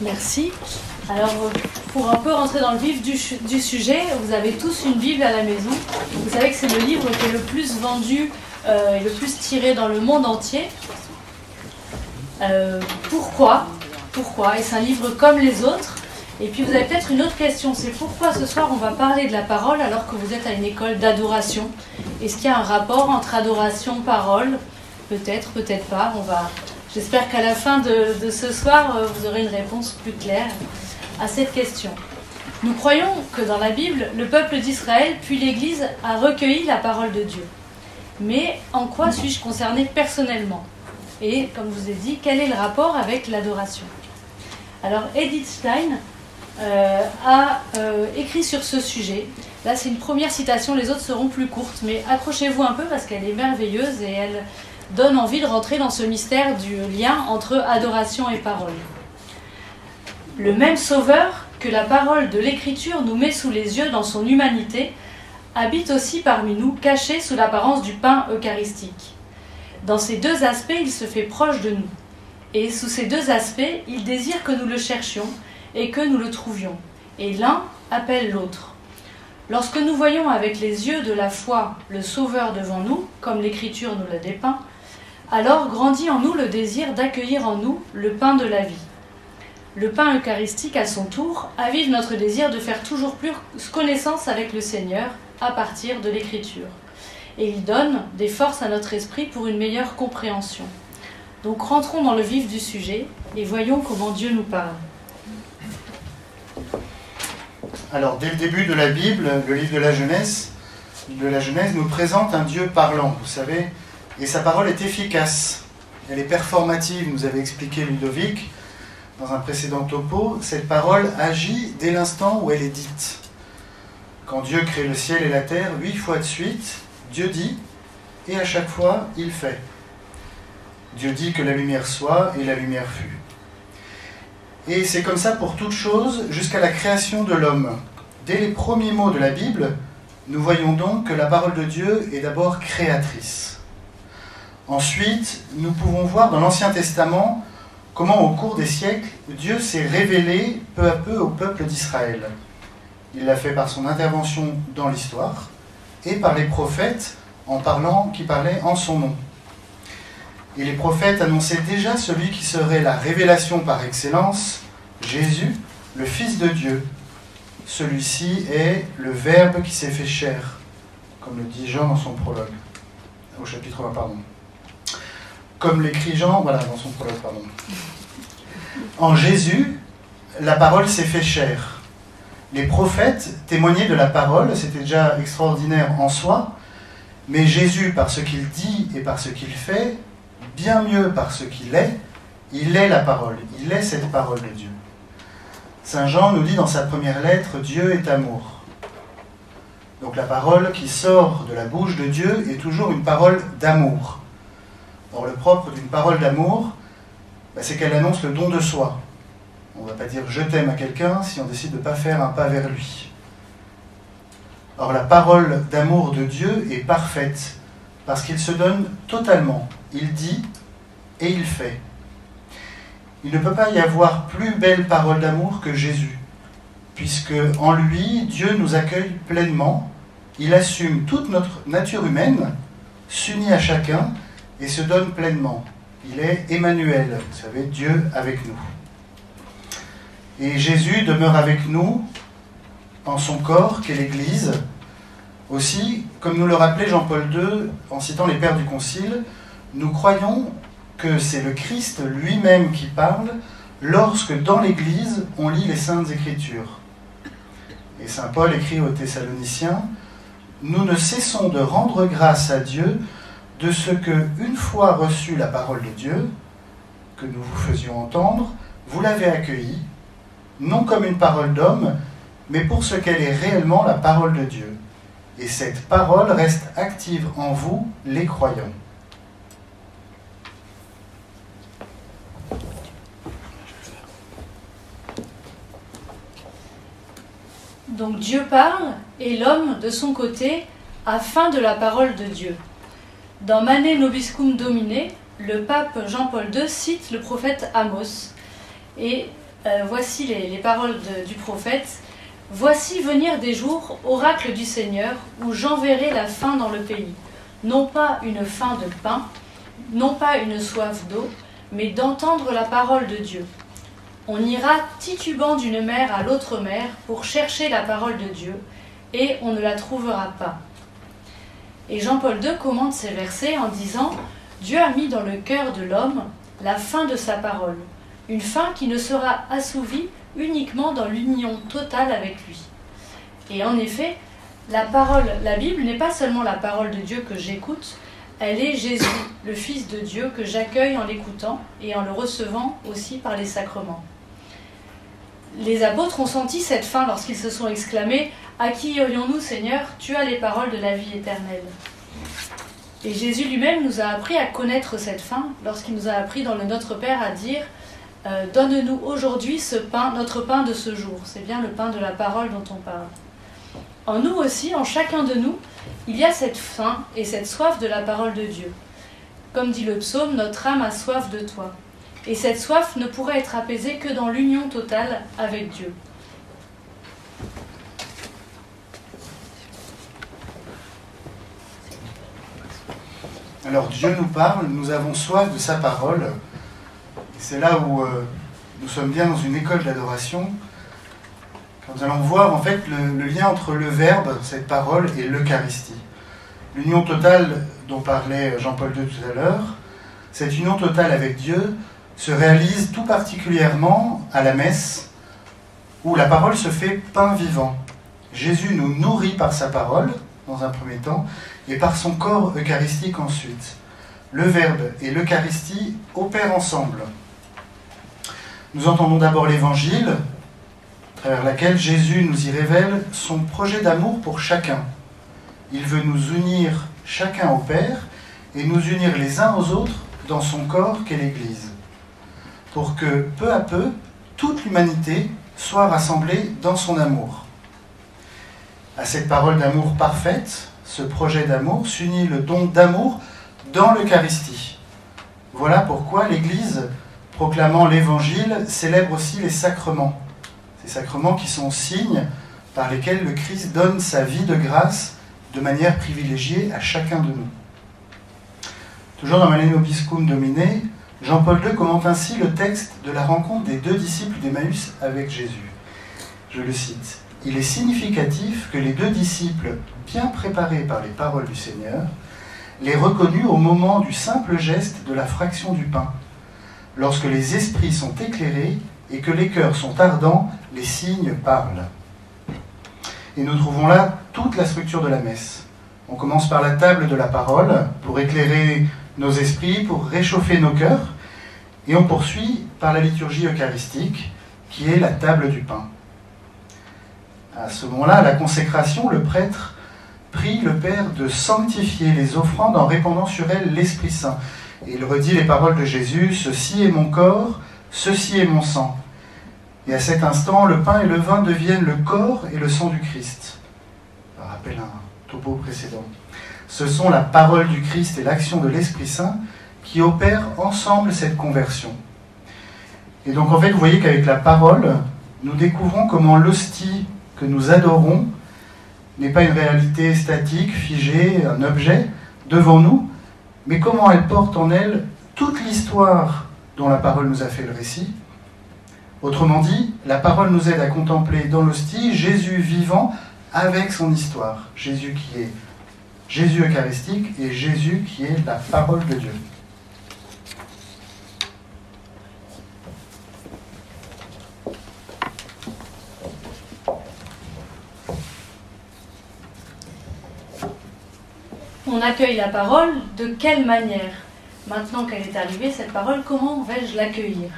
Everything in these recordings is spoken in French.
Merci. Alors, pour un peu rentrer dans le vif du, sujet, vous avez tous une Bible à la maison. Vous savez que c'est le livre qui est le plus vendu euh, et le plus tiré dans le monde entier. Euh, pourquoi? Pourquoi? Et c'est un livre comme les autres. Et puis vous avez peut-être une autre question, c'est pourquoi ce soir on va parler de la parole alors que vous êtes à une école d'adoration? Est-ce qu'il y a un rapport entre adoration, parole? Peut-être, peut-être pas. On va. J'espère qu'à la fin de, ce soir, euh, vous aurez une réponse plus claire à cette question. Nous croyons que dans la Bible, le peuple d'Israël puis l'Église a recueilli la parole de Dieu. Mais en quoi suis-je concerné personnellement? Et comme je vous ai dit, quel est le rapport avec l'adoration? Alors Edith Stein euh, a euh, écrit sur ce sujet. Là, c'est une première citation, les autres seront plus courtes, mais accrochez-vous un peu parce qu'elle est merveilleuse et elle donne envie de rentrer dans ce mystère du lien entre adoration et parole. Le même Sauveur que la parole de l'Écriture nous met sous les yeux dans son humanité habite aussi parmi nous, caché sous l'apparence du pain eucharistique. Dans ces deux aspects, il se fait proche de nous. Et sous ces deux aspects, il désire que nous le cherchions et que nous le trouvions. Et l'un appelle l'autre. Lorsque nous voyons avec les yeux de la foi le Sauveur devant nous, comme l'Écriture nous l'a dépeint, alors grandit en nous le désir d'accueillir en nous le pain de la vie. Le pain eucharistique, à son tour, avive notre désir de faire toujours plus connaissance avec le Seigneur à partir de l'Écriture. Et il donne des forces à notre esprit pour une meilleure compréhension. Donc rentrons dans le vif du sujet et voyons comment Dieu nous parle. Alors, dès le début de la Bible, le livre de la Genèse, de la Genèse nous présente un Dieu parlant, vous savez, et sa parole est efficace. Elle est performative, nous avait expliqué Ludovic dans un précédent topo. Cette parole agit dès l'instant où elle est dite. Quand Dieu crée le ciel et la terre, huit fois de suite, Dieu dit, et à chaque fois, il fait. Dieu dit que la lumière soit, et la lumière fut. Et c'est comme ça pour toute chose jusqu'à la création de l'homme. Dès les premiers mots de la Bible, nous voyons donc que la parole de Dieu est d'abord créatrice. Ensuite, nous pouvons voir dans l'Ancien Testament comment au cours des siècles, Dieu s'est révélé peu à peu au peuple d'Israël. Il l'a fait par son intervention dans l'histoire et par les prophètes en parlant, qui parlaient en son nom. Et les prophètes annonçaient déjà celui qui serait la révélation par excellence, Jésus, le Fils de Dieu. Celui-ci est le Verbe qui s'est fait chair, comme le dit Jean dans son prologue, au chapitre 20, pardon. Comme l'écrit Jean, voilà, dans son prologue, pardon. En Jésus, la parole s'est fait chair. Les prophètes témoignaient de la parole, c'était déjà extraordinaire en soi, mais Jésus, par ce qu'il dit et par ce qu'il fait, bien mieux par ce qu'il est, il est la parole, il est cette parole de Dieu. Saint Jean nous dit dans sa première lettre, Dieu est amour. Donc la parole qui sort de la bouche de Dieu est toujours une parole d'amour. Or le propre d'une parole d'amour, bah, c'est qu'elle annonce le don de soi. On ne va pas dire je t'aime à quelqu'un si on décide de ne pas faire un pas vers lui. Or la parole d'amour de Dieu est parfaite parce qu'il se donne totalement. Il dit et il fait. Il ne peut pas y avoir plus belle parole d'amour que Jésus, puisque en lui, Dieu nous accueille pleinement, il assume toute notre nature humaine, s'unit à chacun et se donne pleinement. Il est Emmanuel, vous savez, Dieu avec nous. Et Jésus demeure avec nous en son corps, qu'est l'Église. Aussi, comme nous le rappelait Jean-Paul II en citant les pères du Concile, nous croyons que c'est le Christ lui-même qui parle lorsque dans l'Église on lit les saintes écritures. Et Saint Paul écrit aux Thessaloniciens, Nous ne cessons de rendre grâce à Dieu de ce que, une fois reçue la parole de Dieu, que nous vous faisions entendre, vous l'avez accueillie, non comme une parole d'homme, mais pour ce qu'elle est réellement la parole de Dieu. Et cette parole reste active en vous, les croyants. Donc Dieu parle et l'homme, de son côté, a faim de la parole de Dieu. Dans Mane Nobiscum Domine, le pape Jean-Paul II cite le prophète Amos et euh, voici les, paroles du prophète. Voici venir des jours, oracle du Seigneur, où j'enverrai la faim dans le pays. Non pas une faim de pain, non pas une soif d'eau, mais d'entendre la parole de Dieu. On ira titubant d'une mer à l'autre mer pour chercher la parole de Dieu, et on ne la trouvera pas. Et Jean-Paul II commente ces versets en disant Dieu a mis dans le cœur de l'homme la fin de sa parole, une fin qui ne sera assouvie uniquement dans l'union totale avec lui. Et en effet, la parole, la Bible n'est pas seulement la parole de Dieu que j'écoute, elle est Jésus, le Fils de Dieu, que j'accueille en l'écoutant et en le recevant aussi par les sacrements. Les apôtres ont senti cette fin lorsqu'ils se sont exclamés À qui irions-nous, Seigneur Tu as les paroles de la vie éternelle. Et Jésus lui-même nous a appris à connaître cette fin lorsqu'il nous a appris dans le Notre Père à dire euh, Donne-nous aujourd'hui ce pain, notre pain de ce jour. C'est bien le pain de la parole dont on parle. En nous aussi, en chacun de nous, il y a cette faim et cette soif de la parole de Dieu. Comme dit le psaume, notre âme a soif de toi. Et cette soif ne pourrait être apaisée que dans l'union totale avec Dieu. Alors Dieu nous parle, nous avons soif de sa parole. C'est là où euh, nous sommes bien dans une école d'adoration. Nous allons voir en fait le, lien entre le Verbe, cette parole, et l'Eucharistie. L'union totale dont parlait Jean-Paul II tout à l'heure, cette union totale avec Dieu se réalise tout particulièrement à la messe, où la parole se fait pain vivant. Jésus nous nourrit par sa parole, dans un premier temps, et par son corps eucharistique ensuite. Le Verbe et l'Eucharistie opèrent ensemble. Nous entendons d'abord l'Évangile, à travers laquelle Jésus nous y révèle son projet d'amour pour chacun. Il veut nous unir chacun au Père et nous unir les uns aux autres dans son corps qu'est l'Église, pour que peu à peu toute l'humanité soit rassemblée dans son amour. À cette parole d'amour parfaite, ce projet d'amour s'unit le don d'amour dans l'Eucharistie. Voilà pourquoi l'Église, proclamant l'Évangile, célèbre aussi les sacrements. Ces sacrements qui sont signes par lesquels le Christ donne sa vie de grâce de manière privilégiée à chacun de nous. Toujours dans Obiscum Domine, Jean-Paul II commente ainsi le texte de la rencontre des deux disciples d'Emmaüs avec Jésus. Je le cite. Il est significatif que les deux disciples bien préparés par les paroles du Seigneur, les reconnus au moment du simple geste de la fraction du pain. Lorsque les esprits sont éclairés et que les cœurs sont ardents, les signes parlent. Et nous trouvons là toute la structure de la messe. On commence par la table de la parole pour éclairer nos esprits, pour réchauffer nos cœurs, et on poursuit par la liturgie eucharistique qui est la table du pain. À ce moment-là, la consécration, le prêtre prie le Père de sanctifier les offrandes en répandant sur elles l'Esprit Saint. Et il redit les paroles de Jésus, Ceci est mon corps, ceci est mon sang. Et à cet instant, le pain et le vin deviennent le corps et le sang du Christ. Je rappelle un topo précédent. Ce sont la parole du Christ et l'action de l'Esprit Saint qui opèrent ensemble cette conversion. Et donc en fait, vous voyez qu'avec la parole, nous découvrons comment l'hostie que nous adorons n'est pas une réalité statique, figée, un objet devant nous, mais comment elle porte en elle toute l'histoire dont la parole nous a fait le récit. Autrement dit, la parole nous aide à contempler dans l'hostie Jésus vivant avec son histoire. Jésus qui est Jésus eucharistique et Jésus qui est la parole de Dieu. On accueille la parole, de quelle manière Maintenant qu'elle est arrivée, cette parole, comment vais-je l'accueillir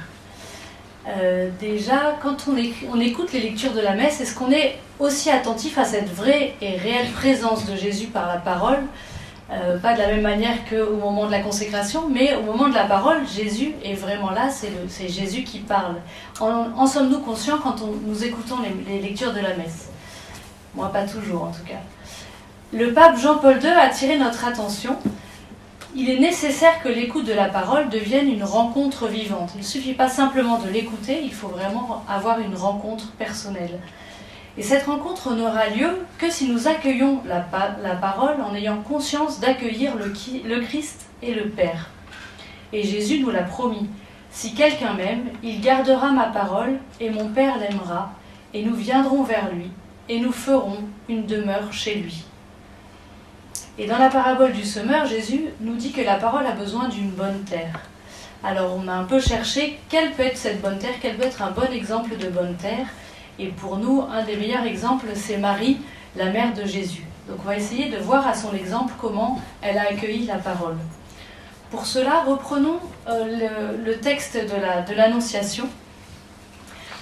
euh, Déjà, quand on, écoute les lectures de la messe, est-ce qu'on est aussi attentif à cette vraie et réelle présence de Jésus par la parole euh, Pas de la même manière qu'au moment de la consécration, mais au moment de la parole, Jésus est vraiment là, c'est Jésus qui parle. En, sommes-nous conscients quand nous écoutons les lectures de la messe? Moi, pas toujours en tout cas le pape Jean-Paul II a attiré notre attention il est nécessaire que l'écoute de la parole devienne une rencontre vivante. Il ne suffit pas simplement de l'écouter, il faut vraiment avoir une rencontre personnelle. Et cette rencontre n'aura lieu que si nous accueillons la, parole en ayant conscience d'accueillir le Christ et le Père. Et Jésus nous l'a promis. Si quelqu'un m'aime, il gardera ma parole, et mon Père l'aimera, et nous viendrons vers lui, et nous ferons une demeure chez lui. Et dans la parabole du semeur, Jésus nous dit que la parole a besoin d'une bonne terre. Alors on a un peu cherché quelle peut être cette bonne terre, quel peut être un bon exemple de bonne terre? Et pour nous, un des meilleurs exemples, c'est Marie, la mère de Jésus. Donc on va essayer de voir à son exemple comment elle a accueilli la parole. Pour cela, reprenons euh, le, texte de l'Annonciation.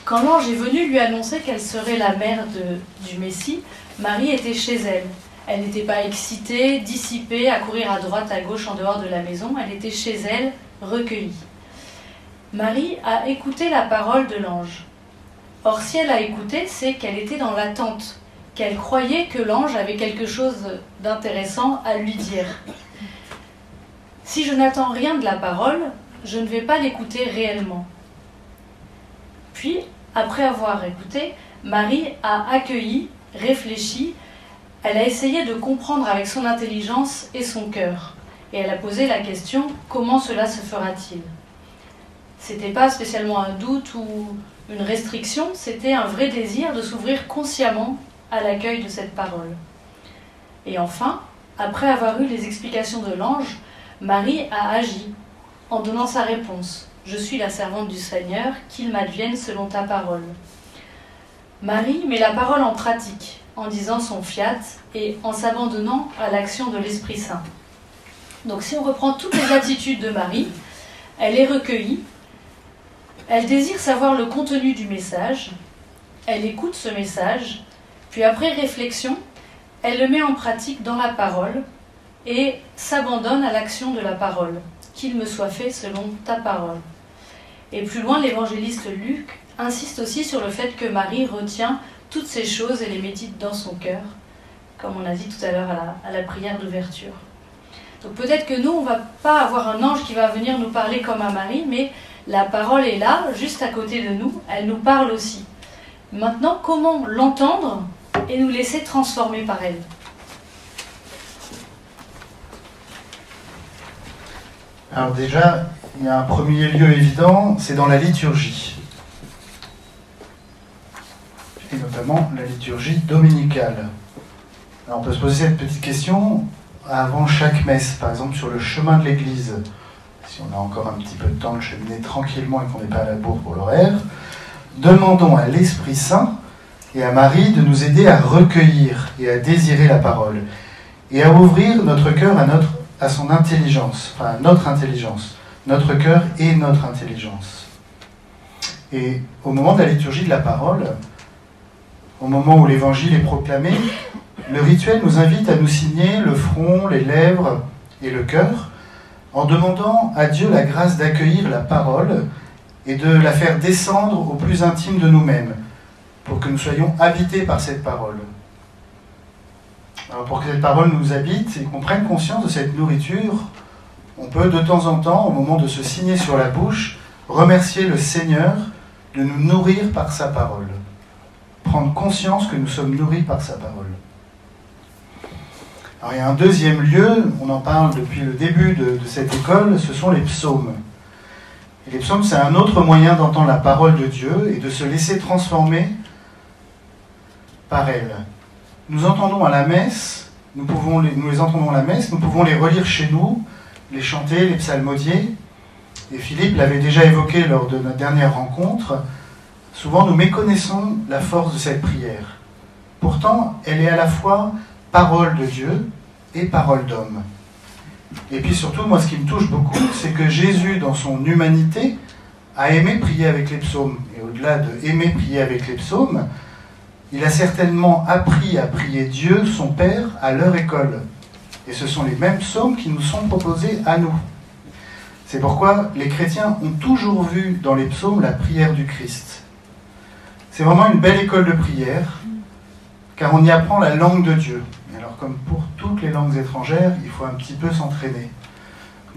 Quand l'ange est venu lui annoncer qu'elle serait la mère du Messie, Marie était chez elle. Elle n'était pas excitée, dissipée, à courir à droite, à gauche, en dehors de la maison. Elle était chez elle, recueillie. Marie a écouté la parole de l'ange. Or, si elle a écouté, c'est qu'elle était dans l'attente, qu'elle croyait que l'ange avait quelque chose d'intéressant à lui dire. Si je n'attends rien de la parole, je ne vais pas l'écouter réellement. Puis, après avoir écouté, Marie a accueilli, réfléchi, elle a essayé de comprendre avec son intelligence et son cœur. Et elle a posé la question comment cela se fera-t-il? C'était pas spécialement un doute ou une restriction, c'était un vrai désir de s'ouvrir consciemment à l'accueil de cette parole. Et enfin, après avoir eu les explications de l'ange, Marie a agi en donnant sa réponse. Je suis la servante du Seigneur, qu'il m'advienne selon ta parole. Marie met la parole en pratique en disant son fiat et en s'abandonnant à l'action de l'Esprit Saint. Donc si on reprend toutes les attitudes de Marie, elle est recueillie, elle désire savoir le contenu du message, elle écoute ce message, puis après réflexion, elle le met en pratique dans la parole et s'abandonne à l'action de la parole, qu'il me soit fait selon ta parole. Et plus loin, l'évangéliste Luc insiste aussi sur le fait que Marie retient toutes ces choses et les médite dans son cœur, comme on a dit tout à l'heure à la, prière d'ouverture. Donc peut-être que nous, on ne va pas avoir un ange qui va venir nous parler comme à Marie, mais la parole est là, juste à côté de nous, elle nous parle aussi. Maintenant, comment l'entendre et nous laisser transformer par elle? Alors déjà, il y a un premier lieu évident, c'est dans la liturgie. Notamment la liturgie dominicale. Alors on peut se poser cette petite question avant chaque messe, par exemple sur le chemin de l'église. Si on a encore un petit peu de temps de cheminer tranquillement et qu'on n'est pas à la bourre pour l'horaire, demandons à l'Esprit Saint et à Marie de nous aider à recueillir et à désirer la parole et à ouvrir notre cœur à notre à son intelligence, enfin à notre intelligence, notre cœur et notre intelligence. Et au moment de la liturgie de la parole, au moment où l'évangile est proclamé, le rituel nous invite à nous signer le front, les lèvres et le cœur, en demandant à Dieu la grâce d'accueillir la parole et de la faire descendre au plus intime de nous-mêmes, pour que nous soyons habités par cette parole. Alors pour que cette parole nous habite et qu'on prenne conscience de cette nourriture, on peut de temps en temps, au moment de se signer sur la bouche, remercier le Seigneur de nous nourrir par sa parole. Prendre conscience que nous sommes nourris par sa parole. Alors il y a un deuxième lieu, on en parle depuis le début de, cette école, ce sont les psaumes. Les psaumes, c'est un autre moyen d'entendre la parole de Dieu et de se laisser transformer par elle nous entendons à la messe, nous, pouvons les, nous les entendons à la messe, nous pouvons les relire chez nous, les chanter, les psalmodier. Et Philippe l'avait déjà évoqué lors de notre dernière rencontre. Souvent, nous méconnaissons la force de cette prière. Pourtant, elle est à la fois parole de Dieu et parole d'homme. Et puis surtout, moi, ce qui me touche beaucoup, c'est que Jésus, dans son humanité, a aimé prier avec les psaumes. Et au-delà de aimer prier avec les psaumes, il a certainement appris à prier Dieu, son Père, à leur école. Et ce sont les mêmes psaumes qui nous sont proposés à nous. C'est pourquoi les chrétiens ont toujours vu dans les psaumes la prière du Christ. C'est vraiment une belle école de prière, car on y apprend la langue de Dieu. alors comme pour toutes les langues étrangères, il faut un petit peu s'entraîner.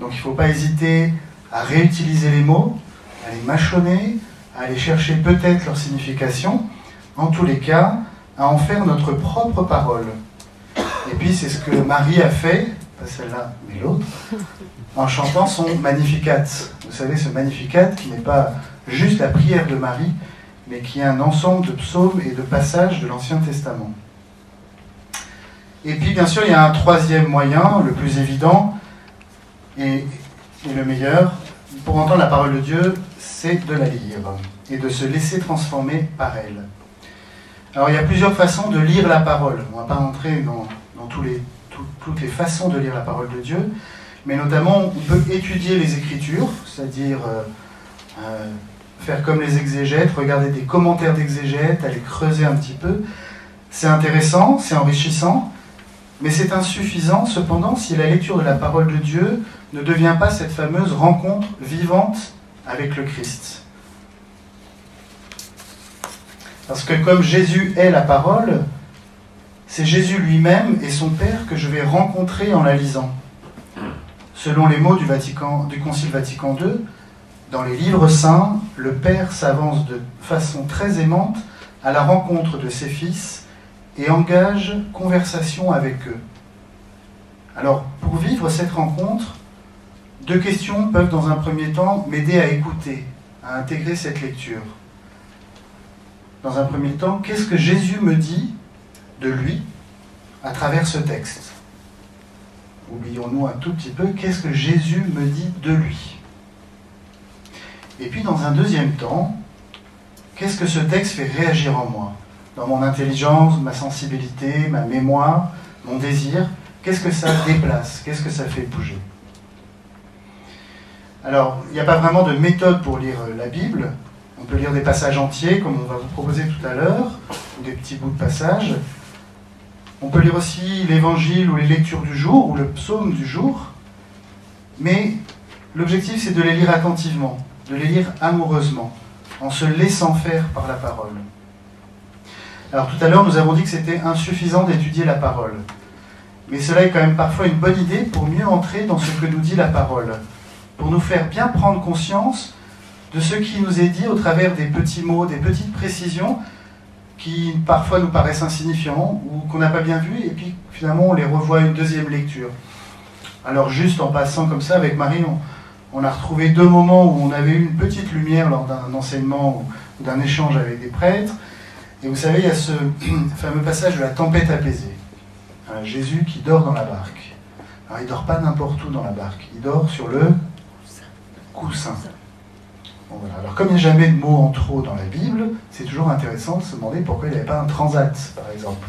Donc il ne faut pas hésiter à réutiliser les mots, à les mâchonner, à aller chercher peut-être leur signification, en tous les cas, à en faire notre propre parole. Et puis c'est ce que Marie a fait, pas celle-là, mais l'autre, en chantant son Magnificat. Vous savez, ce Magnificat qui n'est pas juste la prière de Marie, mais qui est un ensemble de psaumes et de passages de l'Ancien Testament. Et puis bien sûr, il y a un troisième moyen, le plus évident et, le meilleur, pour entendre la parole de Dieu, c'est de la lire et de se laisser transformer par elle. Alors il y a plusieurs façons de lire la parole. On ne va pas entrer dans, toutes les façons de lire la parole de Dieu, mais notamment on peut étudier les Écritures, c'est-à-dire euh, euh, faire comme les exégètes, regarder des commentaires d'exégètes, aller creuser un petit peu. C'est intéressant, c'est enrichissant, mais c'est insuffisant cependant si la lecture de la parole de Dieu ne devient pas cette fameuse rencontre vivante avec le Christ. Parce que comme Jésus est la parole, c'est Jésus lui-même et son Père que je vais rencontrer en la lisant. Selon les mots du, Concile Vatican II, dans les livres saints, le Père s'avance de façon très aimante à la rencontre de ses fils et engage conversation avec eux. Alors, pour vivre cette rencontre, deux questions peuvent dans un premier temps m'aider à écouter, à intégrer cette lecture. Dans un premier temps, qu'est-ce que Jésus me dit de lui à travers ce texte? Oublions-nous un tout petit peu, qu'est-ce que Jésus me dit de lui? Et puis dans un deuxième temps, qu'est-ce que ce texte fait réagir en moi Dans mon intelligence, ma sensibilité, ma mémoire, mon désir, qu'est-ce que ça déplace Qu'est-ce que ça fait bouger alors, il n'y a pas vraiment de méthode pour lire la Bible. On peut lire des passages entiers, comme on va vous proposer tout à l'heure, ou des petits bouts de passages. On peut lire aussi l'évangile ou les lectures du jour, ou le psaume du jour. Mais l'objectif, c'est de les lire attentivement, de les lire amoureusement, en se laissant faire par la parole. Alors tout à l'heure, nous avons dit que c'était insuffisant d'étudier la parole. Mais cela est quand même parfois une bonne idée pour mieux entrer dans ce que nous dit la parole, pour nous faire bien prendre conscience de ce qui nous est dit au travers des petits mots, des petites précisions qui parfois nous paraissent insignifiants ou qu'on n'a pas bien vus, et puis finalement on les revoit une deuxième lecture. Alors juste en passant comme ça avec Marie, on, a retrouvé deux moments où on avait eu une petite lumière lors d'un enseignement ou d'un échange avec des prêtres. Et vous savez, il y a ce fameux passage de la tempête apaisée. Jésus qui dort dans la barque. Alors il ne dort pas n'importe où dans la barque, il dort sur le coussin. Alors comme il n'y a jamais de mots en trop dans la Bible, c'est toujours intéressant de se demander pourquoi il n'y avait pas un transat, par exemple.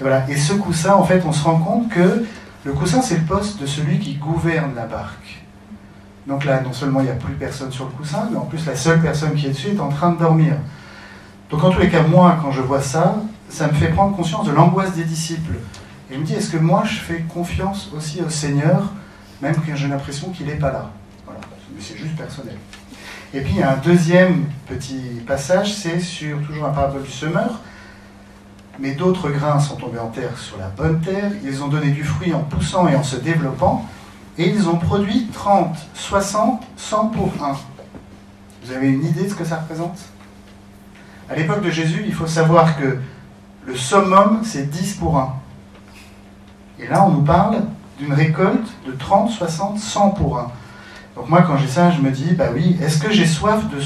Et, voilà. et ce coussin, en fait, on se rend compte que le coussin, c'est le poste de celui qui gouverne la barque. Donc là, non seulement il n'y a plus personne sur le coussin, mais en plus la seule personne qui est dessus est en train de dormir. Donc en tous les cas, moi, quand je vois ça, ça me fait prendre conscience de l'angoisse des disciples. Et je me dis, est-ce que moi, je fais confiance aussi au Seigneur, même quand j'ai l'impression qu'il n'est pas là? Voilà, mais c'est juste personnel. Et puis il y a un deuxième petit passage, c'est sur toujours un parabole du semeur. Mais d'autres grains sont tombés en terre sur la bonne terre, ils ont donné du fruit en poussant et en se développant, et ils ont produit 30, 60, 100 pour 1. Vous avez une idée de ce que ça représente? À l'époque de Jésus, il faut savoir que le summum, c'est 10 pour 1. Et là, on nous parle d'une récolte de 30, 60, 100 pour 1. Donc moi, quand j'ai ça, je me dis, bah oui, est-ce que j'ai soif de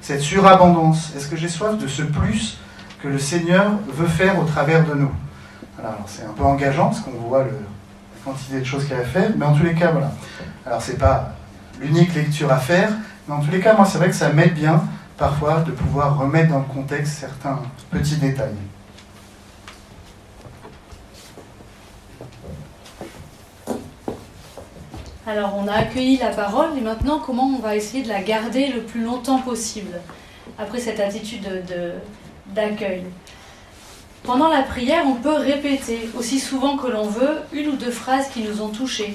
cette surabondance? Est-ce que j'ai soif de ce plus que le Seigneur veut faire au travers de nous? C'est un peu engageant parce qu'on voit le, quantité de choses qu'il y a à faire, mais en tous les cas, voilà. Alors c'est pas l'unique lecture à faire, mais en tous les cas, moi, c'est vrai que ça m'aide bien parfois de pouvoir remettre dans le contexte certains petits détails. Alors on a accueilli la parole et maintenant comment on va essayer de la garder le plus longtemps possible après cette attitude d'accueil? Pendant la prière, on peut répéter aussi souvent que l'on veut une ou deux phrases qui nous ont touchés.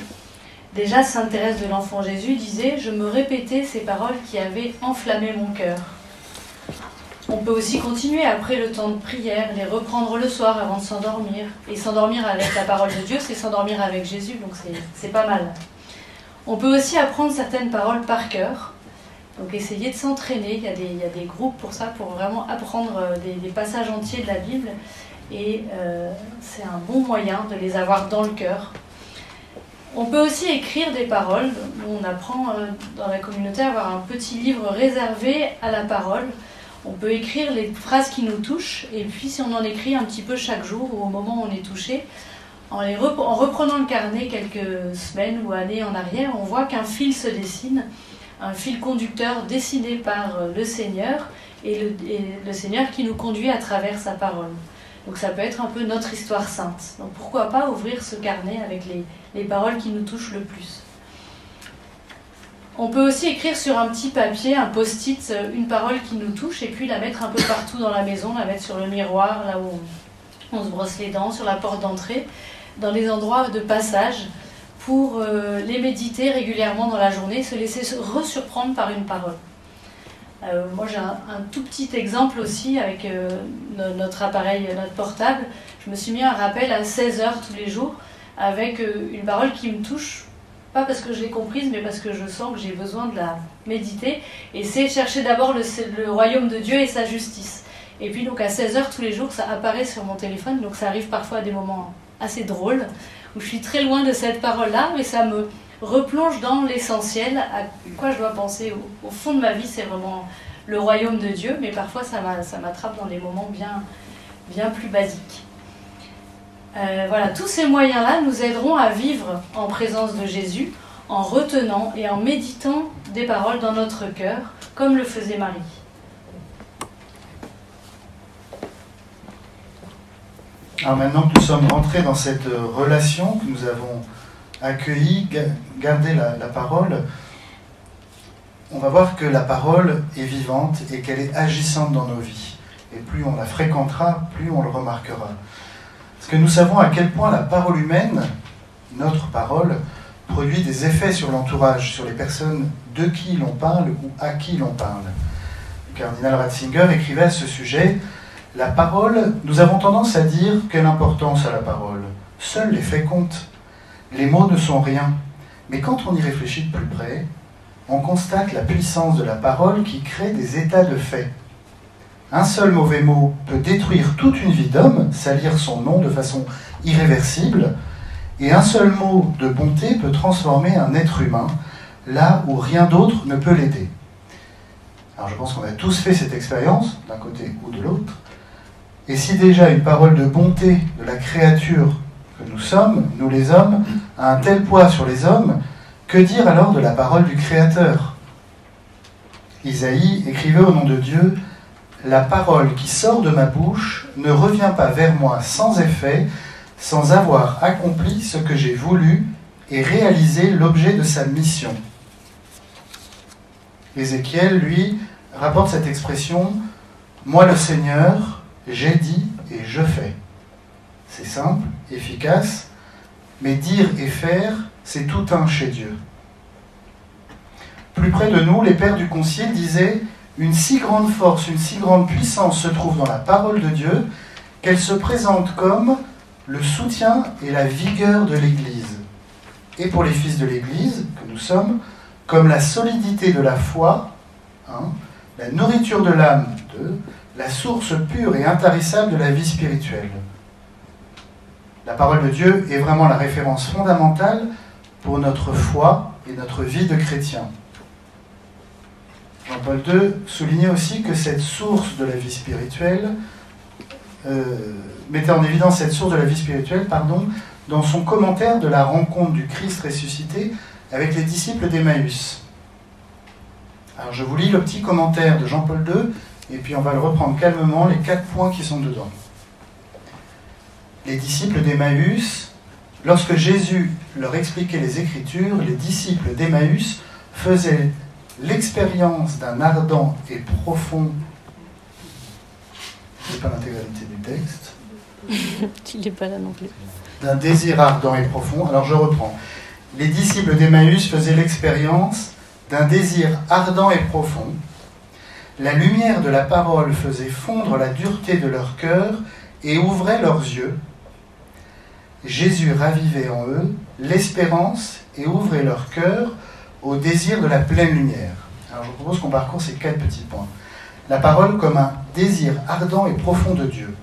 Déjà, Sainte Thérèse de l'Enfant Jésus disait Je me répétais ces paroles qui avaient enflammé mon cœur. On peut aussi continuer après le temps de prière, les reprendre le soir avant de s'endormir. Et s'endormir avec la parole de Dieu, c'est s'endormir avec Jésus, donc c'est pas mal. On peut aussi apprendre certaines paroles par cœur. Donc essayer de s'entraîner. Il, y a des, groupes pour ça, pour vraiment apprendre euh, des, passages entiers de la Bible. Et euh, c'est un bon moyen de les avoir dans le cœur. On peut aussi écrire des paroles. On apprend euh, dans la communauté à avoir un petit livre réservé à la parole. On peut écrire les phrases qui nous touchent. Et puis si on en écrit un petit peu chaque jour ou au moment où on est touché, en, en reprenant le carnet quelques semaines ou années en arrière, on voit qu'un fil se dessine, un fil conducteur dessiné par euh, le Seigneur et le, Seigneur qui nous conduit à travers sa parole. Donc ça peut être un peu notre histoire sainte. Donc pourquoi pas ouvrir ce carnet avec les, les paroles qui nous touchent le plus. On peut aussi écrire sur un petit papier, un post-it, euh, une parole qui nous touche et puis la mettre un peu partout dans la maison, la mettre sur le miroir, là où on se brosse les dents, sur la porte d'entrée, dans les endroits de passage, pour euh, les méditer régulièrement dans la journée, se laisser se- resurprendre par une parole. Euh, moi j'ai un, tout petit exemple aussi avec euh, no- notre appareil, notre portable. Je me suis mis un rappel à 16h tous les jours avec une parole qui me touche, pas parce que je l'ai comprise, mais parce que je sens que j'ai besoin de la méditer. Et c'est chercher d'abord le, le royaume de Dieu et sa justice. Et puis donc à 16h tous les jours, ça apparaît sur mon téléphone, donc ça arrive parfois à des moments assez drôles, où je suis très loin de cette parole-là, mais ça me replonge dans l'essentiel, à quoi je dois penser au, fond de ma vie, c'est vraiment le royaume de Dieu, mais parfois ça m'a- ça m'attrape dans des moments bien, bien plus basiques. Euh, voilà, tous ces moyens-là nous aideront à vivre en présence de Jésus, en retenant et en méditant des paroles dans notre cœur, comme le faisait Marie. Alors maintenant que nous sommes rentrés dans cette euh, relation, que nous avons accueilli, ga- gardé la, la parole, on va voir que la parole est vivante et qu'elle est agissante dans nos vies. Et plus on la fréquentera, plus on le remarquera. Parce que nous savons à quel point la parole humaine, notre parole, produit des effets sur l'entourage, sur les personnes de qui l'on parle ou à qui l'on parle. Le cardinal Ratzinger écrivait à ce sujet la parole, nous avons tendance à dire quelle importance a la parole. Seuls les faits comptent. Les mots ne sont rien. Mais quand on y réfléchit de plus près, on constate la puissance de la parole qui crée des états de fait. Un seul mauvais mot peut détruire toute une vie d'homme, salir son nom de façon irréversible, et un seul mot de bonté peut transformer un être humain là où rien d'autre ne peut l'aider. Alors je pense qu'on a tous fait cette expérience, d'un côté ou de l'autre. Et si déjà une parole de bonté de la créature que nous sommes, nous les hommes, a un tel poids sur les hommes, que dire alors de la parole du Créateur? Isaïe écrivait au nom de Dieu, La parole qui sort de ma bouche ne revient pas vers moi sans effet, sans avoir accompli ce que j'ai voulu et réalisé l'objet de sa mission. Ézéchiel, lui, rapporte cette expression, Moi le Seigneur, j'ai dit et je fais. C'est simple, efficace, mais dire et faire, c'est tout un chez Dieu. Plus près de nous, les pères du Concile disaient Une si grande force, une si grande puissance se trouve dans la parole de Dieu qu'elle se présente comme le soutien et la vigueur de l'Église. Et pour les fils de l'Église que nous sommes, comme la solidité de la foi, hein, la nourriture de l'âme, la source pure et intarissable de la vie spirituelle. La parole de Dieu est vraiment la référence fondamentale pour notre foi et notre vie de chrétien. Jean-Paul II soulignait aussi que cette source de la vie spirituelle euh, mettait en évidence cette source de la vie spirituelle, pardon, dans son commentaire de la rencontre du Christ ressuscité avec les disciples d'Emmaüs. Alors je vous lis le petit commentaire de Jean-Paul II, et puis on va le reprendre calmement, les quatre points qui sont dedans. Les disciples d'Emmaüs, lorsque Jésus leur expliquait les Écritures, les disciples d'Emmaüs faisaient l'expérience d'un ardent et profond... Ce n'est pas l'intégralité du texte Il n'est pas là non plus. d'un désir ardent et profond. Alors je reprends. Les disciples d'Emmaüs faisaient l'expérience d'un désir ardent et profond. La lumière de la parole faisait fondre la dureté de leur cœur et ouvrait leurs yeux. Jésus ravivait en eux l'espérance et ouvrait leur cœur au désir de la pleine lumière. Alors je vous propose qu'on parcourt ces quatre petits points. La parole comme un désir ardent et profond de Dieu.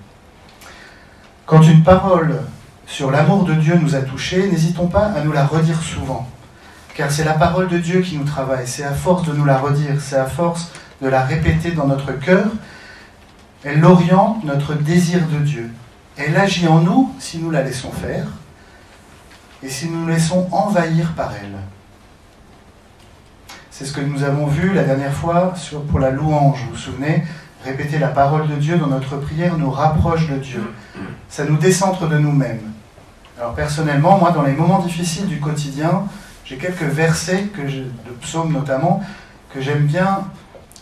Quand une parole sur l'amour de Dieu nous a touchés, n'hésitons pas à nous la redire souvent. Car c'est la parole de Dieu qui nous travaille, c'est à force de nous la redire, c'est à force de la répéter dans notre cœur, elle oriente notre désir de Dieu. Elle agit en nous si nous la laissons faire et si nous nous laissons envahir par elle. C'est ce que nous avons vu la dernière fois pour la louange. Vous vous souvenez? Répéter la parole de Dieu dans notre prière nous rapproche de Dieu. Ça nous décentre de nous-mêmes. Alors personnellement, moi, dans les moments difficiles du quotidien, j'ai quelques versets, que de psaumes notamment, que j'aime bien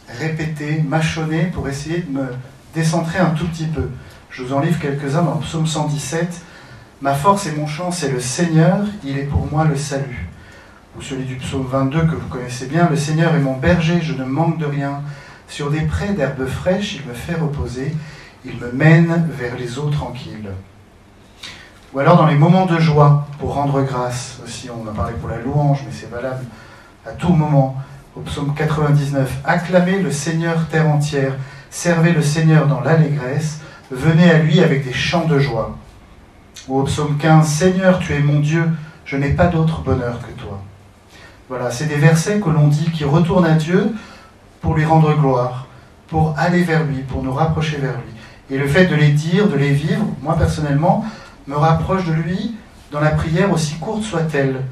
répéter, mâchonner pour essayer de me décentrer un tout petit peu. Je vous en livre quelques-uns dans le psaume 117. Ma force et mon chant, c'est le Seigneur, il est pour moi le salut. Ou celui du psaume 22 que vous connaissez bien, le Seigneur est mon berger, je ne manque de rien. Sur des prés d'herbes fraîches, il me fait reposer, il me mène vers les eaux tranquilles. Ou alors dans les moments de joie, pour rendre grâce aussi, on a parlé pour la louange, mais c'est valable à tout moment. Au psaume 99, acclamez le Seigneur terre entière, servez le Seigneur dans l'allégresse, venez à lui avec des chants de joie. Ou au psaume 15, Seigneur, tu es mon Dieu, je n'ai pas d'autre bonheur que toi. Voilà, c'est des versets que l'on dit qui retournent à Dieu pour lui rendre gloire, pour aller vers lui, pour nous rapprocher vers lui. Et le fait de les dire, de les vivre, moi personnellement, me rapproche de lui dans la prière aussi courte soit-elle,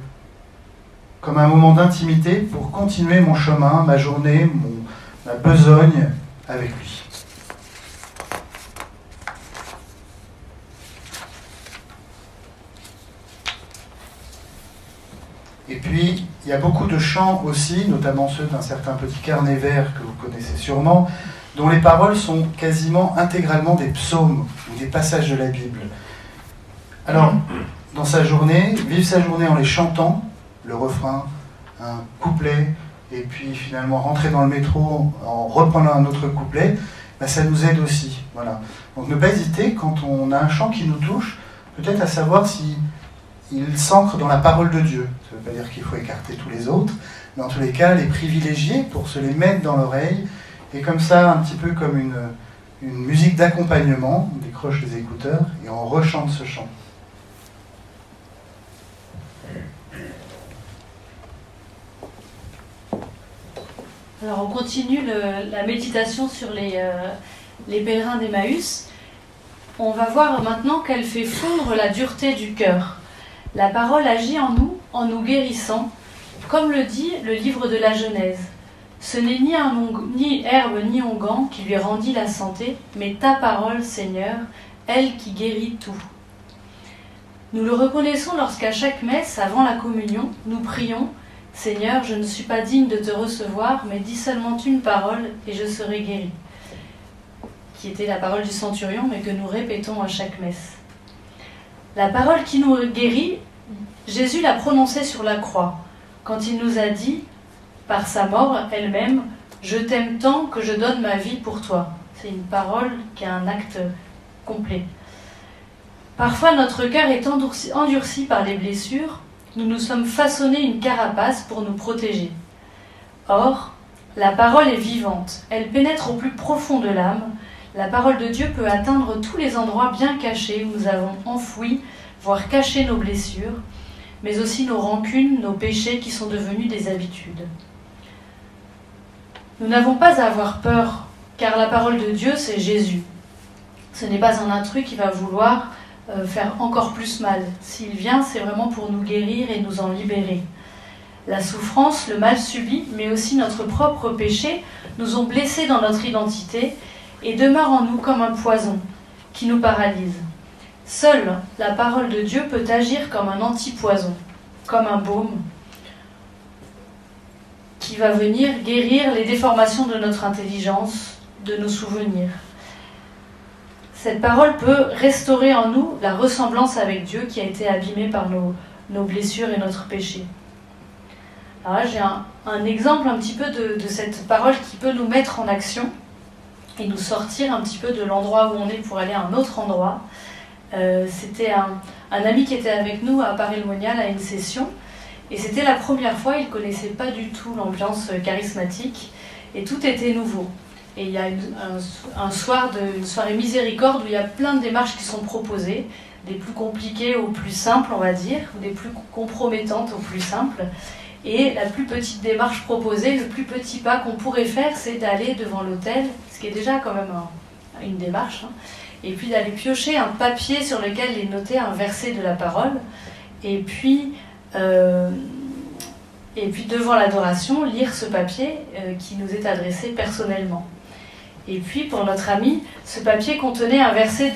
comme un moment d'intimité pour continuer mon chemin, ma journée, ma besogne avec lui. Et puis, il y a beaucoup de chants aussi, notamment ceux d'un certain petit carnet vert que vous connaissez sûrement, dont les paroles sont quasiment intégralement des psaumes ou des passages de la Bible. Alors, dans sa journée, vivre sa journée en les chantant, le refrain, un couplet, et puis finalement rentrer dans le métro en reprenant un autre couplet, ben, ça nous aide aussi. Voilà. Donc ne pas hésiter quand on a un chant qui nous touche, peut-être à savoir si s'ancre dans la parole de Dieu. Ça ne veut pas dire qu'il faut écarter tous les autres, mais en tous les cas les privilégier pour se les mettre dans l'oreille, et comme ça, un petit peu comme une, une musique d'accompagnement, on décroche les écouteurs et on rechante ce chant. Alors on continue la méditation sur les, euh, les pèlerins d'Emmaüs. On va voir maintenant qu'elle fait fondre la dureté du cœur. La parole agit en nous en nous guérissant, comme le dit le livre de la Genèse. Ce n'est ni, herbe ni onguent qui lui rendit la santé, mais ta parole, Seigneur, elle qui guérit tout. Nous le reconnaissons lorsqu'à chaque messe, avant la communion, nous prions Seigneur, je ne suis pas digne de te recevoir, mais dis seulement une parole et je serai guéri. Qui était la parole du centurion, mais que nous répétons à chaque messe. La parole qui nous guérit, Jésus l'a prononcée sur la croix, quand il nous a dit, par sa mort elle-même, Je t'aime tant que je donne ma vie pour toi. C'est une parole qui a un acte complet. Parfois, notre cœur est endurci, endurci par les blessures, nous nous sommes façonnés une carapace pour nous protéger. Or, la parole est vivante, elle pénètre au plus profond de l'âme. La parole de Dieu peut atteindre tous les endroits bien cachés où nous avons enfoui, voire caché nos blessures, mais aussi nos rancunes, nos péchés qui sont devenus des habitudes. Nous n'avons pas à avoir peur, car la parole de Dieu, c'est Jésus. Ce n'est pas un intrus qui va vouloir faire encore plus mal. S'il vient, c'est vraiment pour nous guérir et nous en libérer. La souffrance, le mal subi, mais aussi notre propre péché, nous ont blessés dans notre identité et demeurent en nous comme un poison qui nous paralyse. Seule la parole de Dieu peut agir comme un antipoison, comme un baume, qui va venir guérir les déformations de notre intelligence, de nos souvenirs cette parole peut restaurer en nous la ressemblance avec Dieu qui a été abîmée par nos, blessures et notre péché. Alors j'ai un, exemple un petit peu de, cette parole qui peut nous mettre en action et nous sortir un petit peu de l'endroit où on est pour aller à un autre endroit. Euh, c'était un, ami qui était avec nous à Paris-le-Monial à une session. Et c'était la première fois, il ne connaissait pas du tout l'ambiance charismatique. Et tout était nouveau. Et il y a un, soir de, une soirée miséricorde où il y a plein de démarches qui sont proposées, des plus compliquées aux plus simples, on va dire, ou des plus compromettantes aux plus simples. Et la plus petite démarche proposée, le plus petit pas qu'on pourrait faire, c'est d'aller devant l'autel, ce qui est déjà quand même une démarche, hein, et puis d'aller piocher un papier sur lequel est noté un verset de la parole, et puis, euh, et puis devant l'adoration, lire ce papier euh, qui nous est adressé personnellement. Et puis pour notre ami, ce papier contenait un verset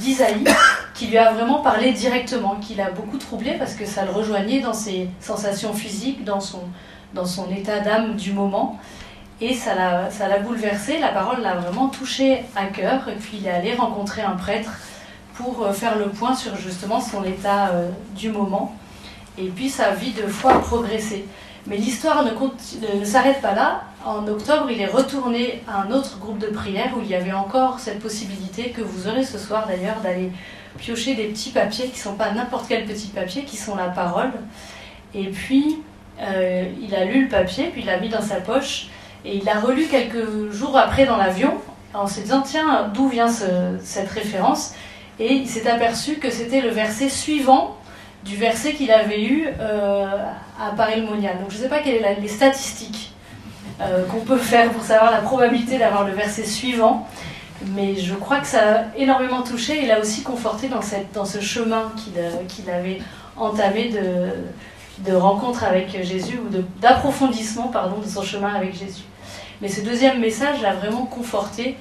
d'Isaïe qui lui a vraiment parlé directement, qui l'a beaucoup troublé parce que ça le rejoignait dans ses sensations physiques, dans son, dans son état d'âme du moment. Et ça l'a bouleversé, la parole l'a vraiment touché à cœur. Et puis il est allé rencontrer un prêtre pour euh, faire le point sur justement son état euh, du moment. Et puis sa vie de foi a progressé. Mais l'histoire ne, ne s'arrête pas là. En octobre, il est retourné à un autre groupe de prière où il y avait encore cette possibilité que vous aurez ce soir d'ailleurs d'aller piocher des petits papiers qui ne sont pas n'importe quel petit papier, qui sont la parole. Et puis, euh, il a lu le papier, puis il l'a mis dans sa poche, et il l'a relu quelques jours après dans l'avion, en se disant, tiens, d'où vient cette référence? Et il s'est aperçu que c'était le verset suivant du verset qu'il avait eu euh, à Paris-le-Monial. Donc je ne sais pas quelles sont les statistiques euh, qu'on peut faire pour savoir la probabilité d'avoir le verset suivant, mais je crois que ça a énormément touché et l'a aussi conforté dans, cette, dans ce chemin qu'il avait entamé de, de rencontre avec Jésus ou d'approfondissement pardon de son chemin avec Jésus. Mais ce deuxième message l'a vraiment conforté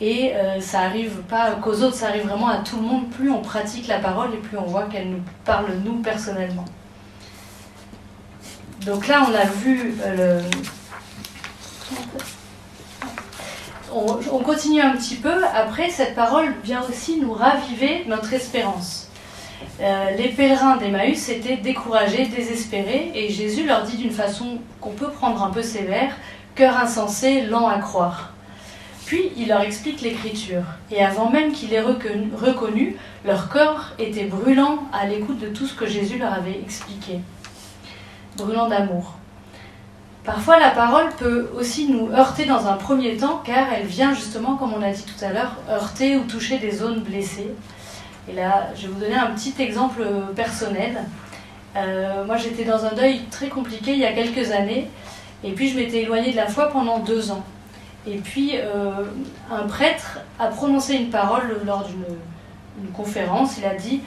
et euh, ça arrive pas qu'aux autres, ça arrive vraiment à tout le monde. Plus on pratique la parole et plus on voit qu'elle nous parle nous personnellement. Donc là, on a vu euh, le... On, continue un petit peu. Après, cette parole vient aussi nous raviver notre espérance. Euh, les pèlerins d'Emmaüs étaient découragés, désespérés, et Jésus leur dit d'une façon qu'on peut prendre un peu sévère, cœur insensé, lent à croire. Puis il leur explique l'écriture. Et avant même qu'il ait reconnu, leur corps était brûlant à l'écoute de tout ce que Jésus leur avait expliqué. Brûlant d'amour. Parfois la parole peut aussi nous heurter dans un premier temps car elle vient justement, comme on a dit tout à l'heure, heurter ou toucher des zones blessées. Et là, je vais vous donner un petit exemple personnel. Euh, moi j'étais dans un deuil très compliqué il y a quelques années et puis je m'étais éloignée de la foi pendant deux ans. Et puis, euh, un prêtre a prononcé une parole lors d'une conférence. Il a dit,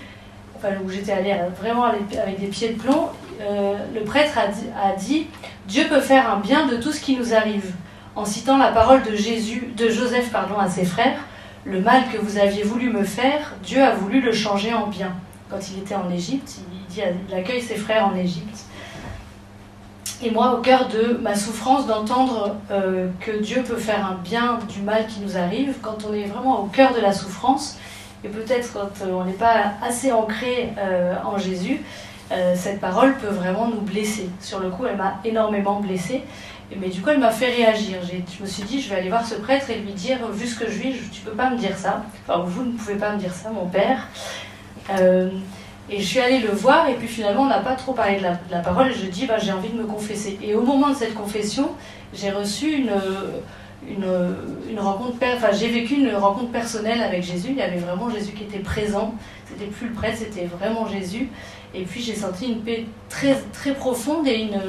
où j'étais allée vraiment avec des pieds de plomb, euh, le prêtre a dit, a dit, Dieu peut faire un bien de tout ce qui nous arrive. En citant la parole de, Jésus, de Joseph pardon, à ses frères, le mal que vous aviez voulu me faire, Dieu a voulu le changer en bien. Quand il était en Égypte, il dit, il accueille ses frères en Égypte et moi au cœur de ma souffrance d'entendre euh, que Dieu peut faire un bien du mal qui nous arrive, quand on est vraiment au cœur de la souffrance, et peut-être quand euh, on n'est pas assez ancré euh, en Jésus, cette parole peut vraiment nous blesser. Sur le coup, elle m'a énormément blessée, mais du coup, elle m'a fait réagir. Je me suis dit, je vais aller voir ce prêtre et lui dire, vu ce que je vis, tu peux pas me dire ça, enfin vous ne pouvez pas me dire ça, mon père. Et je suis allée le voir, et puis finalement, on n'a pas trop parlé de la, parole, et je dis, bah, j'ai envie de me confesser. Et au moment de cette confession, j'ai reçu une, une, rencontre, enfin, j'ai vécu une rencontre personnelle avec Jésus. Il y avait vraiment Jésus qui était présent. C'était plus le prêtre, c'était vraiment Jésus. Et puis j'ai senti une paix très, très profonde et une,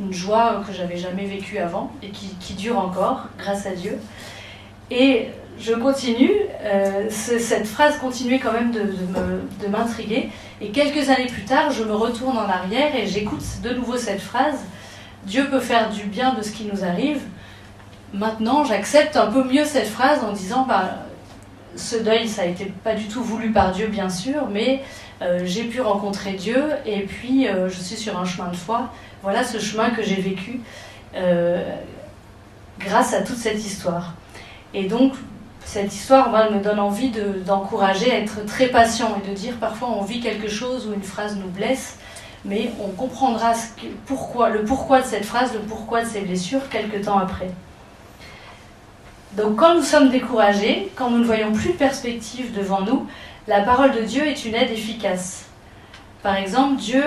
une joie que j'avais jamais vécue avant, et qui, dure encore, grâce à Dieu. Et je continue, euh, cette phrase continuait quand même de, m'intriguer. Et quelques années plus tard, je me retourne en arrière et j'écoute de nouveau cette phrase. Dieu peut faire du bien de ce qui nous arrive. Maintenant, j'accepte un peu mieux cette phrase en disant, bah, ce deuil, ça a été pas du tout voulu par Dieu, bien sûr, mais euh, j'ai pu rencontrer Dieu et puis euh, je suis sur un chemin de foi. Voilà ce chemin que j'ai vécu grâce à toute cette histoire. Et donc, cette histoire, me donne envie d'encourager à être très patient et de dire parfois on vit quelque chose ou une phrase nous blesse, mais on comprendra pourquoi, le pourquoi de cette phrase, le pourquoi de ces blessures quelques temps après. Donc quand nous sommes découragés, quand nous ne voyons plus de perspective devant nous, La parole de Dieu est une aide efficace. Par exemple, Dieu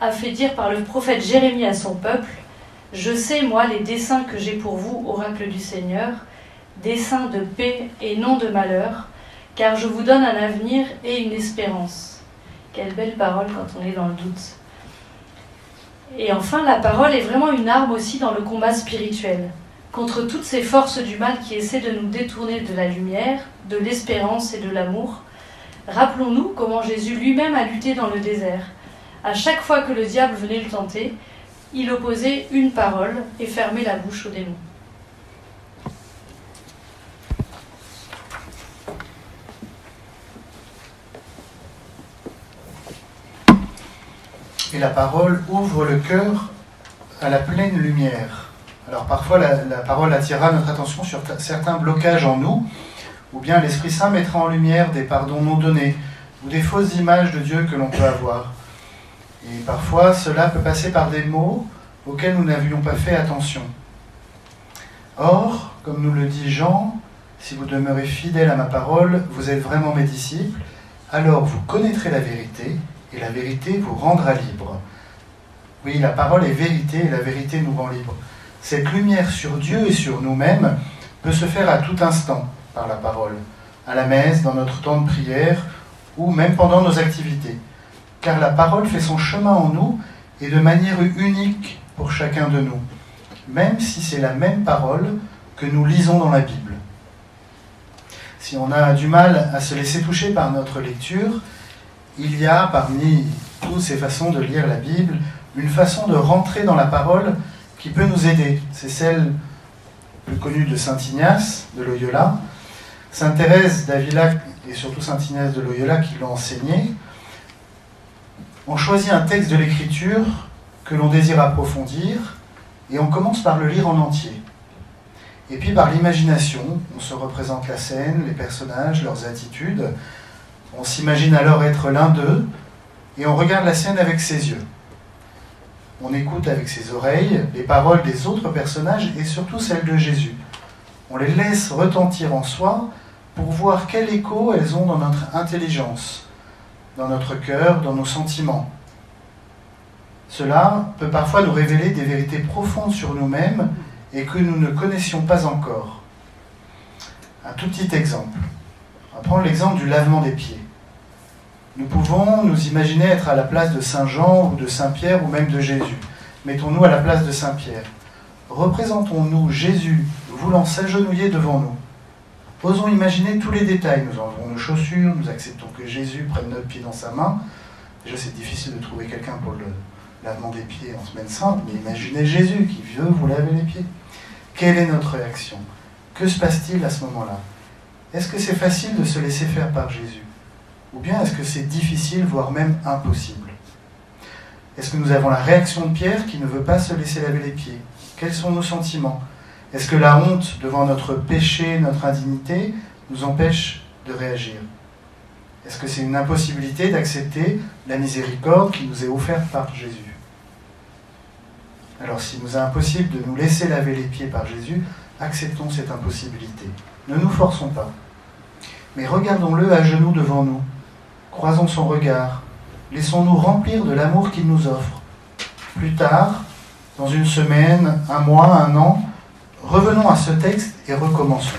a fait dire par le prophète Jérémie à son peuple Je sais, moi, les desseins que j'ai pour vous, oracle du Seigneur, desseins de paix et non de malheur, car je vous donne un avenir et une espérance. Quelle belle parole quand on est dans le doute. Et enfin, la parole est vraiment une arme aussi dans le combat spirituel, contre toutes ces forces du mal qui essaient de nous détourner de la lumière, de l'espérance et de l'amour. Rappelons-nous comment Jésus lui-même a lutté dans le désert. À chaque fois que le diable venait le tenter, il opposait une parole et fermait la bouche aux démons. Et la parole ouvre le cœur à la pleine lumière. Alors parfois la, parole attirera notre attention sur certains blocages en nous, ou bien l'Esprit Saint mettra en lumière des pardons non donnés, ou des fausses images de Dieu que l'on peut avoir. Et parfois cela peut passer par des mots auxquels nous n'avions pas fait attention. Or, comme nous le dit Jean, si vous demeurez fidèles à ma parole, vous êtes vraiment mes disciples, alors vous connaîtrez la vérité, et la vérité vous rendra libre. Oui, la parole est vérité et la vérité nous rend libre. Cette lumière sur Dieu et sur nous-mêmes peut se faire à tout instant par la parole, à la messe, dans notre temps de prière ou même pendant nos activités. Car la parole fait son chemin en nous et de manière unique pour chacun de nous, même si c'est la même parole que nous lisons dans la Bible. Si on a du mal à se laisser toucher par notre lecture, il y a parmi toutes ces façons de lire la Bible une façon de rentrer dans la parole qui peut nous aider. C'est celle plus connue de Saint Ignace de Loyola, Sainte Thérèse d'Avila et surtout Saint Ignace de Loyola qui l'ont enseigné. On choisit un texte de l'Écriture que l'on désire approfondir et on commence par le lire en entier. Et puis par l'imagination, on se représente la scène, les personnages, leurs attitudes, on s'imagine alors être l'un d'eux et on regarde la scène avec ses yeux. On écoute avec ses oreilles les paroles des autres personnages et surtout celles de Jésus. On les laisse retentir en soi pour voir quel écho elles ont dans notre intelligence, dans notre cœur, dans nos sentiments. Cela peut parfois nous révéler des vérités profondes sur nous-mêmes et que nous ne connaissions pas encore. Un tout petit exemple. On va prendre l'exemple du lavement des pieds. Nous pouvons nous imaginer être à la place de Saint Jean ou de Saint Pierre ou même de Jésus. Mettons-nous à la place de Saint Pierre. Représentons-nous Jésus voulant s'agenouiller devant nous. Osons imaginer tous les détails. Nous enlevons nos chaussures, nous acceptons que Jésus prenne notre pied dans sa main. Déjà, c'est difficile de trouver quelqu'un pour le lavement des pieds en semaine sainte, mais imaginez Jésus qui veut vous laver les pieds. Quelle est notre réaction? Que se passe-t-il à ce moment-là? Est-ce que c'est facile de se laisser faire par Jésus? Ou bien est-ce que c'est difficile, voire même impossible? Est-ce que nous avons la réaction de Pierre qui ne veut pas se laisser laver les pieds? Quels sont nos sentiments? Est-ce que la honte devant notre péché, notre indignité, nous empêche de réagir? Est-ce que c'est une impossibilité d'accepter la miséricorde qui nous est offerte par Jésus? Alors s'il nous est impossible de nous laisser laver les pieds par Jésus, acceptons cette impossibilité. Ne nous forçons pas. Mais regardons-le à genoux devant nous croisons son regard, laissons-nous remplir de l'amour qu'il nous offre. Plus tard, dans une semaine, un mois, un an, revenons à ce texte et recommençons.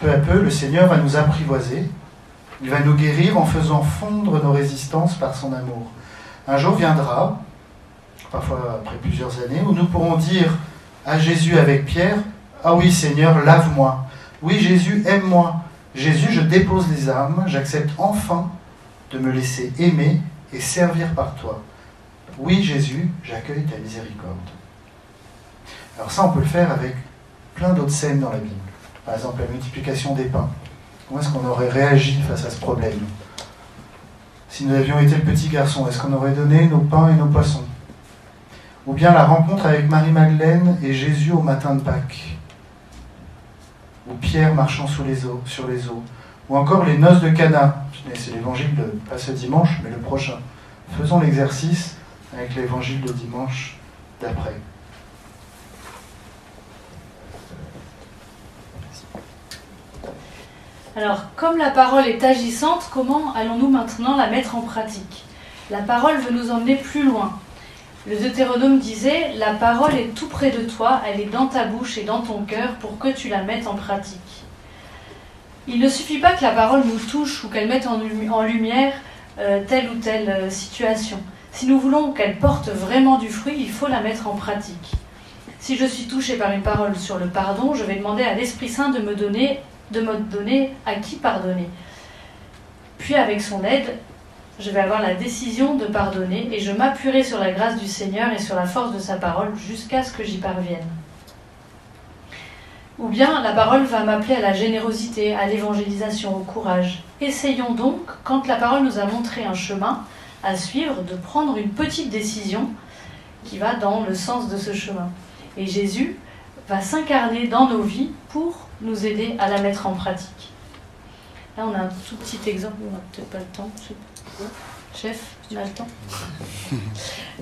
Peu à peu, le Seigneur va nous apprivoiser, il va nous guérir en faisant fondre nos résistances par son amour. Un jour viendra, parfois après plusieurs années, où nous pourrons dire à Jésus avec Pierre, Ah oui Seigneur, lave-moi. Oui Jésus, aime-moi. Jésus, je dépose les armes, j'accepte enfin de me laisser aimer et servir par toi. Oui, Jésus, j'accueille ta miséricorde. Alors ça, on peut le faire avec plein d'autres scènes dans la Bible. Par exemple, la multiplication des pains. Comment est-ce qu'on aurait réagi face à ce problème? Si nous avions été le petit garçon, est-ce qu'on aurait donné nos pains et nos poissons? Ou bien la rencontre avec Marie-Madeleine et Jésus au matin de Pâques ou Pierre marchant sur les eaux, ou encore les noces de Cana. C'est l'évangile de pas ce dimanche, mais le prochain. Faisons l'exercice avec l'évangile de dimanche d'après. Alors, comme la parole est agissante, comment allons-nous maintenant la mettre en pratique? La parole veut nous emmener plus loin. Le Deutéronome disait La parole est tout près de toi, elle est dans ta bouche et dans ton cœur pour que tu la mettes en pratique. Il ne suffit pas que la parole nous touche ou qu'elle mette en, lumière euh, telle ou telle euh, situation. Si nous voulons qu'elle porte vraiment du fruit, il faut la mettre en pratique. Si je suis touché par une parole sur le pardon, je vais demander à l'Esprit Saint de me donner de me donner à qui pardonner. Puis avec son aide, je vais avoir la décision de pardonner et je m'appuierai sur la grâce du Seigneur et sur la force de sa parole jusqu'à ce que j'y parvienne. Ou bien la parole va m'appeler à la générosité, à l'évangélisation, au courage. Essayons donc, quand la parole nous a montré un chemin à suivre, de prendre une petite décision qui va dans le sens de ce chemin. Et Jésus va s'incarner dans nos vies pour nous aider à la mettre en pratique. Là, on a un tout petit exemple, on n'a peut-être pas le temps. Chef, tu as le temps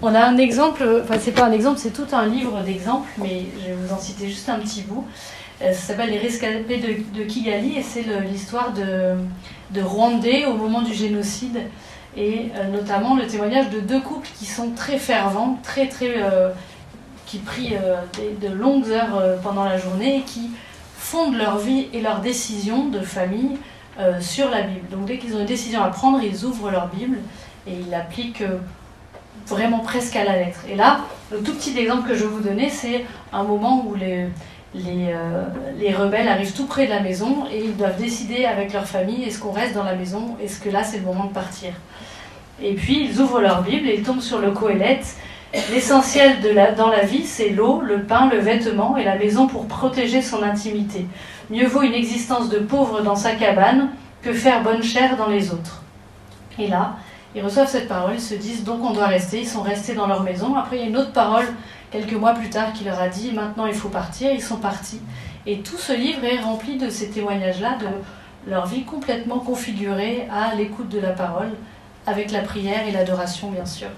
On a un exemple, enfin, c'est pas un exemple, c'est tout un livre d'exemples, mais je vais vous en citer juste un petit bout. Euh, ça s'appelle Les rescapés de, de Kigali et c'est l'histoire de, de Rwandais au moment du génocide et euh, notamment le témoignage de deux couples qui sont très fervents, très très euh, qui prient de longues heures pendant la journée et qui fondent leur vie et leurs décisions de famille euh, sur la Bible. Donc dès qu'ils ont une décision à prendre, ils ouvrent leur Bible et ils l'appliquent euh, vraiment presque à la lettre. Et là, le tout petit exemple que je vais vous donner, c'est un moment où les, euh, les, rebelles arrivent tout près de la maison et ils doivent décider avec leur famille est-ce qu'on reste dans la maison, est-ce que là c'est le moment de partir? Et puis ils ouvrent leur Bible et ils tombent sur le Coëlette L'essentiel dans la vie, c'est l'eau, le pain, le vêtement et la maison pour protéger son intimité. Mieux vaut une existence de pauvre dans sa cabane que faire bonne chère dans les autres. Et là, ils reçoivent cette parole, ils se disent donc on doit rester, ils sont restés dans leur maison. Après, il y a une autre parole, quelques mois plus tard, qui leur a dit maintenant il faut partir, ils sont partis. Et tout ce livre est rempli de ces témoignages-là, de leur vie complètement configurée à l'écoute de la parole, avec la prière et l'adoration bien sûr.